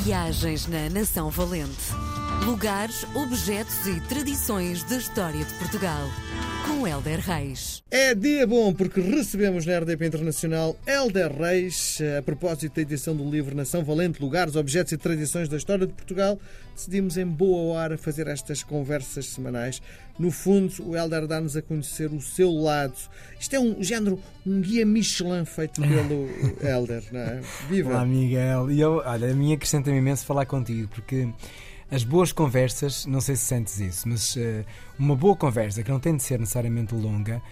Viagens na Nação Valente. Lugares, objetos e tradições da história de Portugal. Com Helder Reis. É dia bom porque recebemos na RDP Internacional Helder Reis. A propósito da edição do livro Nação Valente, Lugares, Objetos e Tradições da História de Portugal, decidimos em boa hora fazer estas conversas semanais. No fundo, o Helder dá-nos a conhecer o seu lado. Isto é um género, um guia Michelin feito pelo Helder, não é? Viva! Olá, Miguel. E eu, olha, a mim acrescenta-me imenso falar contigo porque as boas conversas, não sei se sentes isso, mas uh, uma boa conversa que não tem de ser necessariamente longa,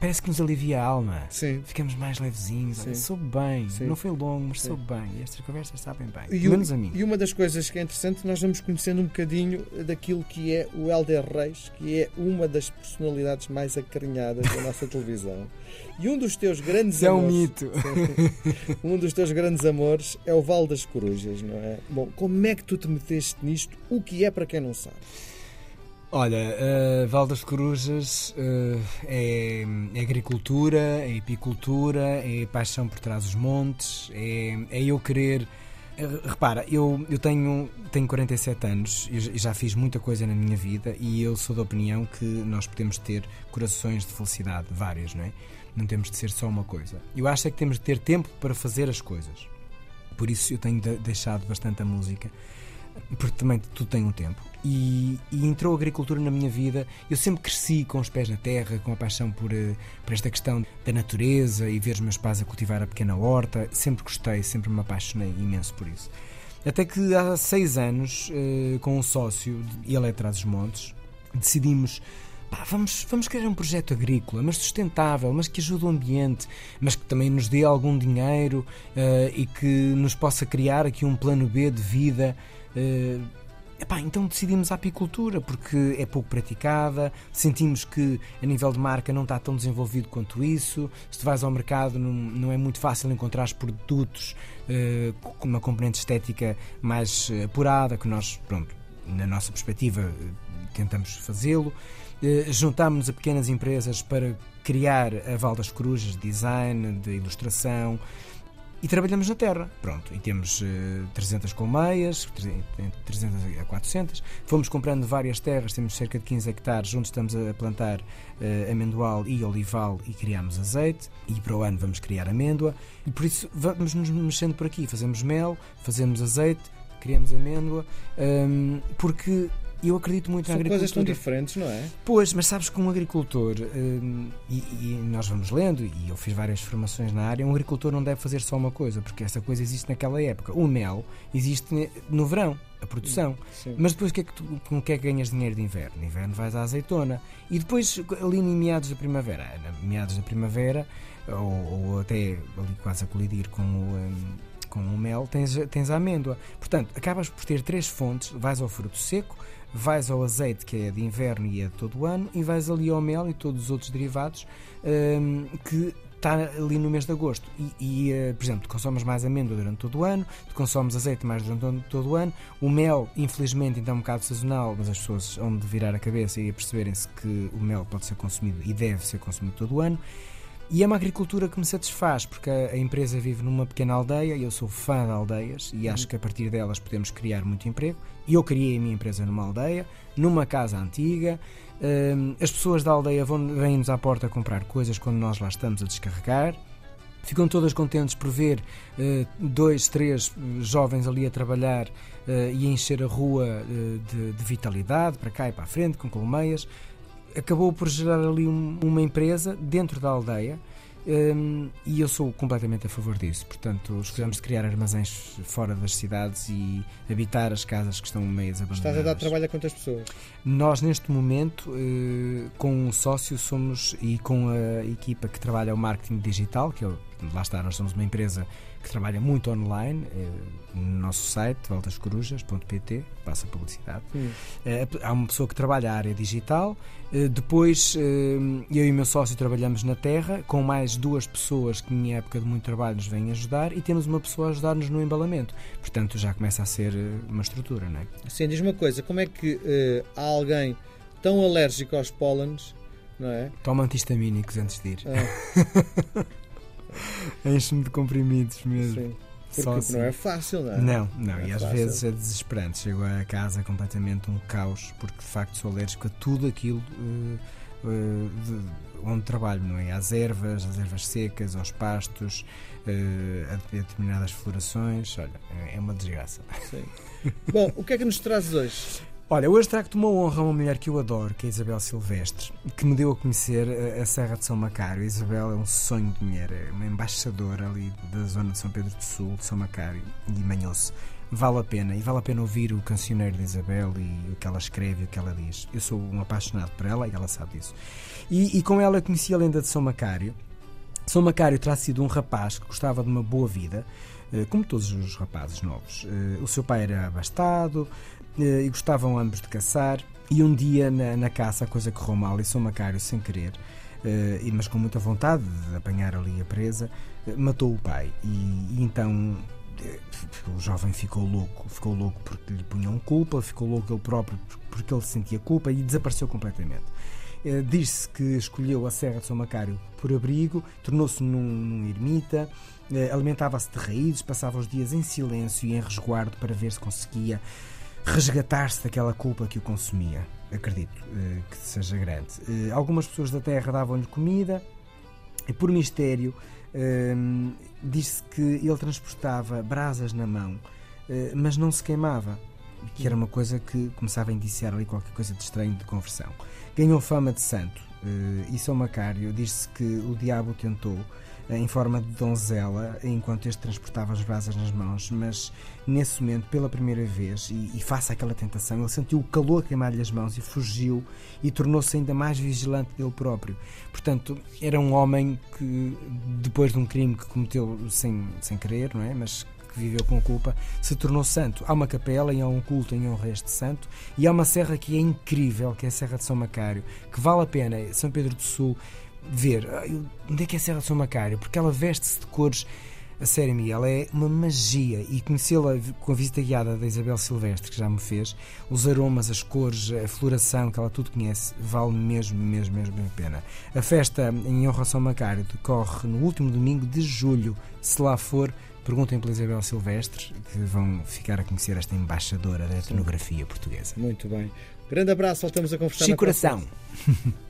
parece que nos alivia a alma. Sim. Ficamos mais levezinhos. Olha, soube bem. Sim. Não foi longo, mas soube bem. E estas conversas sabem bem. E, Pelo o- menos a mim. e uma das coisas que é interessante, nós vamos conhecendo um bocadinho daquilo que é o Helder Reis, que é uma das personalidades mais acarinhadas da nossa televisão. E um dos teus grandes Isso é um amores, mito. um dos teus grandes amores é o Val das Corujas, não é? Bom, como é que tu te meteste nisto? O que é para quem não sabe? Olha, uh, Val das Corujas uh, é, é agricultura, é epicultura, é paixão por trás dos montes, é, é eu querer. eh, Repara, eu, eu tenho, tenho 47 anos e já- fiz muita coisa na minha vida e eu sou da opinião que nós podemos ter corações de felicidade, vários, não é? Não temos de ser só uma coisa. Eu acho é que temos de ter tempo para fazer as coisas. Por isso eu tenho de- deixado bastante a música porque também tudo tem um tempo. E, e entrou a agricultura na minha vida. Eu sempre cresci com os pés na terra, com a paixão por, eh, por esta questão da natureza e ver os meus pais a cultivar a pequena horta. Sempre gostei, sempre me apaixonei imenso por isso. Até que há seis anos, eh, com um sócio, ele é de Trás-os-Montes, decidimos. "Pá, vamos, vamos criar um projeto agrícola, mas sustentável, mas que ajude o ambiente, mas que também nos dê algum dinheiro eh, e que nos possa criar aqui um plano B de vida. eh, Epá, então decidimos a apicultura porque é pouco praticada, sentimos que a nível de marca não está tão desenvolvido quanto isso. Se tu vais ao mercado, não, não é muito fácil encontrar os produtos eh, com uma componente estética mais apurada, que nós, pronto, na nossa perspectiva, eh, tentamos fazê-lo. Eh, Juntámos-nos a pequenas empresas para criar a Val das Corujas de design, de ilustração, e trabalhamos na terra. Pronto, e temos eh, 300 colmeias, 300 a 400. Fomos comprando várias terras, temos cerca de 15 hectares, onde estamos a plantar eh, amendoal e olival e criamos azeite. E para o ano vamos criar amêndoa. E por isso vamos nos mexendo por aqui. Fazemos mel, fazemos azeite, criamos amêndoa, hum, porque eu acredito muito São na coisas tão agricultura. diferentes, não é? Pois, mas sabes que um agricultor, hum, e, e nós vamos lendo, e eu fiz várias formações na área, um agricultor não deve fazer só uma coisa, porque essa coisa existe naquela época. O mel existe no verão, a produção. Sim. Mas depois o que é que tu, com o que é que ganhas dinheiro de inverno? No inverno vais à azeitona. E depois, ali em meados da primavera, meados da primavera, ou, ou até ali quase a colidir com o. hum, com o mel, tens, tens a amêndoa. Portanto, acabas por ter três fontes: vais ao fruto seco, vais ao azeite, que é de inverno e é de todo o ano, e vais ali ao mel e todos os outros derivados hum, que está ali no mês de agosto. E, e, eh, por exemplo, consomes mais amêndoa durante todo o ano, consomes azeite mais durante todo- o ano, o mel, infelizmente, ainda é um bocado sazonal, mas as pessoas hão de virar a cabeça e perceberem-se que o mel pode ser consumido e deve ser consumido todo o ano. E é uma agricultura que me satisfaz, porque a, a empresa vive numa pequena aldeia eu sou fã de aldeias e acho que a partir delas podemos criar muito emprego. E eu criei a minha empresa numa aldeia, numa casa antiga. Hum, as pessoas da aldeia vêm-nos à porta comprar coisas quando nós lá estamos a descarregar. Ficam todas contentes por ver eh, dois, três eh, jovens ali a trabalhar eh, e a encher a rua eh, de, de vitalidade, para cá e para a frente, com colmeias acabou por gerar ali um- uma empresa dentro da aldeia hum, e eu sou completamente a favor disso. Portanto, escolhemos de criar armazéns fora das cidades e habitar as casas que estão meias abandonadas. Estás a dar trabalho a quantas pessoas? Nós, neste momento, eh, com um sócio, somos e com a equipa que trabalha o marketing digital, que é o- lá está, nós somos uma empresa que trabalha muito online, eh, no nosso site, voltascorujas.pt, passa publicidade. Eh, Há uma pessoa que trabalha a área digital, eh, depois eh, eu e o meu sócio trabalhamos na terra, com mais duas pessoas que em época de muito trabalho nos vêm ajudar e temos uma pessoa a ajudar-nos no embalamento. Portanto, já começa a ser uma estrutura, não é? Sim, diz uma coisa, como é que há alguém tão alérgico aos pólenes, não é? Toma antihistamínicos antes de ir. Ah, Enche-me de comprimidos mesmo. sim. Porque assim. não é fácil, não é? Não, não, é e às fácil. vezes é desesperante. Chego a casa completamente um caos, porque de facto sou alérgico a tudo aquilo eh, eh, de- onde trabalho, não é? Às ervas, às ervas secas, aos pastos, eh, a, a determinadas florações. Olha, é- é uma desgraça. Sim. Bom, o que é que nos trazes hoje? Olha, hoje trago-te uma honra a uma mulher que eu adoro, que é Isabel Silvestre, que me deu a conhecer a, Serra de São Macário. A Isabel é um sonho de mulher, é uma embaixadora ali da zona de São Pedro do Sul, de São Macário e Manhoso. Vale a pena, e vale a pena ouvir o cancioneiro de Isabel e o que ela escreve e o que ela diz. Eu sou um apaixonado por ela e ela sabe disso. E, e com ela eu conheci a lenda de São Macário. São Macário terá sido um rapaz que gostava de uma boa vida, eh, como todos os rapazes novos. Eh, O seu pai era abastado e gostavam ambos de caçar. E um dia na, na caça a coisa correu mal e São Macário, sem querer, eh, e- mas com muita vontade de apanhar ali a presa, eh, matou o pai. E, e então eh, o jovem ficou louco, ficou louco porque lhe punham culpa, ficou louco ele próprio porque ele sentia culpa e desapareceu completamente. Eh, Diz-se que escolheu a Serra de São Macário por abrigo, tornou-se num, num ermita, eh, alimentava-se de raízes, passava os dias em silêncio e em resguardo para ver se conseguia resgatar-se daquela culpa que o consumia. Acredito eh, que seja grande. Eh, algumas pessoas da terra davam-lhe comida e, por mistério, eh, diz-se que ele transportava brasas na mão, eh, mas não se queimava. Que era uma coisa que começava a indiciar ali qualquer coisa de estranho de conversão. Ganhou fama de santo e São Macário diz-se que o diabo tentou em forma de donzela enquanto este transportava as brasas nas mãos, mas nesse momento, pela primeira vez, e, e face àquela tentação, ele sentiu o calor queimar-lhe as mãos e fugiu e tornou-se ainda mais vigilante dele próprio. Portanto, era um homem que, depois de um crime que cometeu sem, sem querer, não é? Mas que viveu com culpa, se tornou santo. Há uma capela e há um culto em honra a este santo, e há uma serra que é incrível, que é a Serra de São Macário, que vale a pena, São Pedro do Sul, ver. Ah, Onde é que é a Serra de São Macário? Porque ela veste-se de cores a sério, ela é uma magia e conhecê-la com a visita guiada da Isabel Silvestre, que já me fez, os aromas, as cores, a floração, que ela tudo conhece, vale mesmo, mesmo, mesmo a pena. A festa em honra São Macário decorre no último domingo de julho. Se lá for, perguntem pela Isabel Silvestre, que vão ficar a conhecer esta embaixadora da etnografia portuguesa. Muito bem. Grande abraço, voltamos a conversar. Próxima Coração!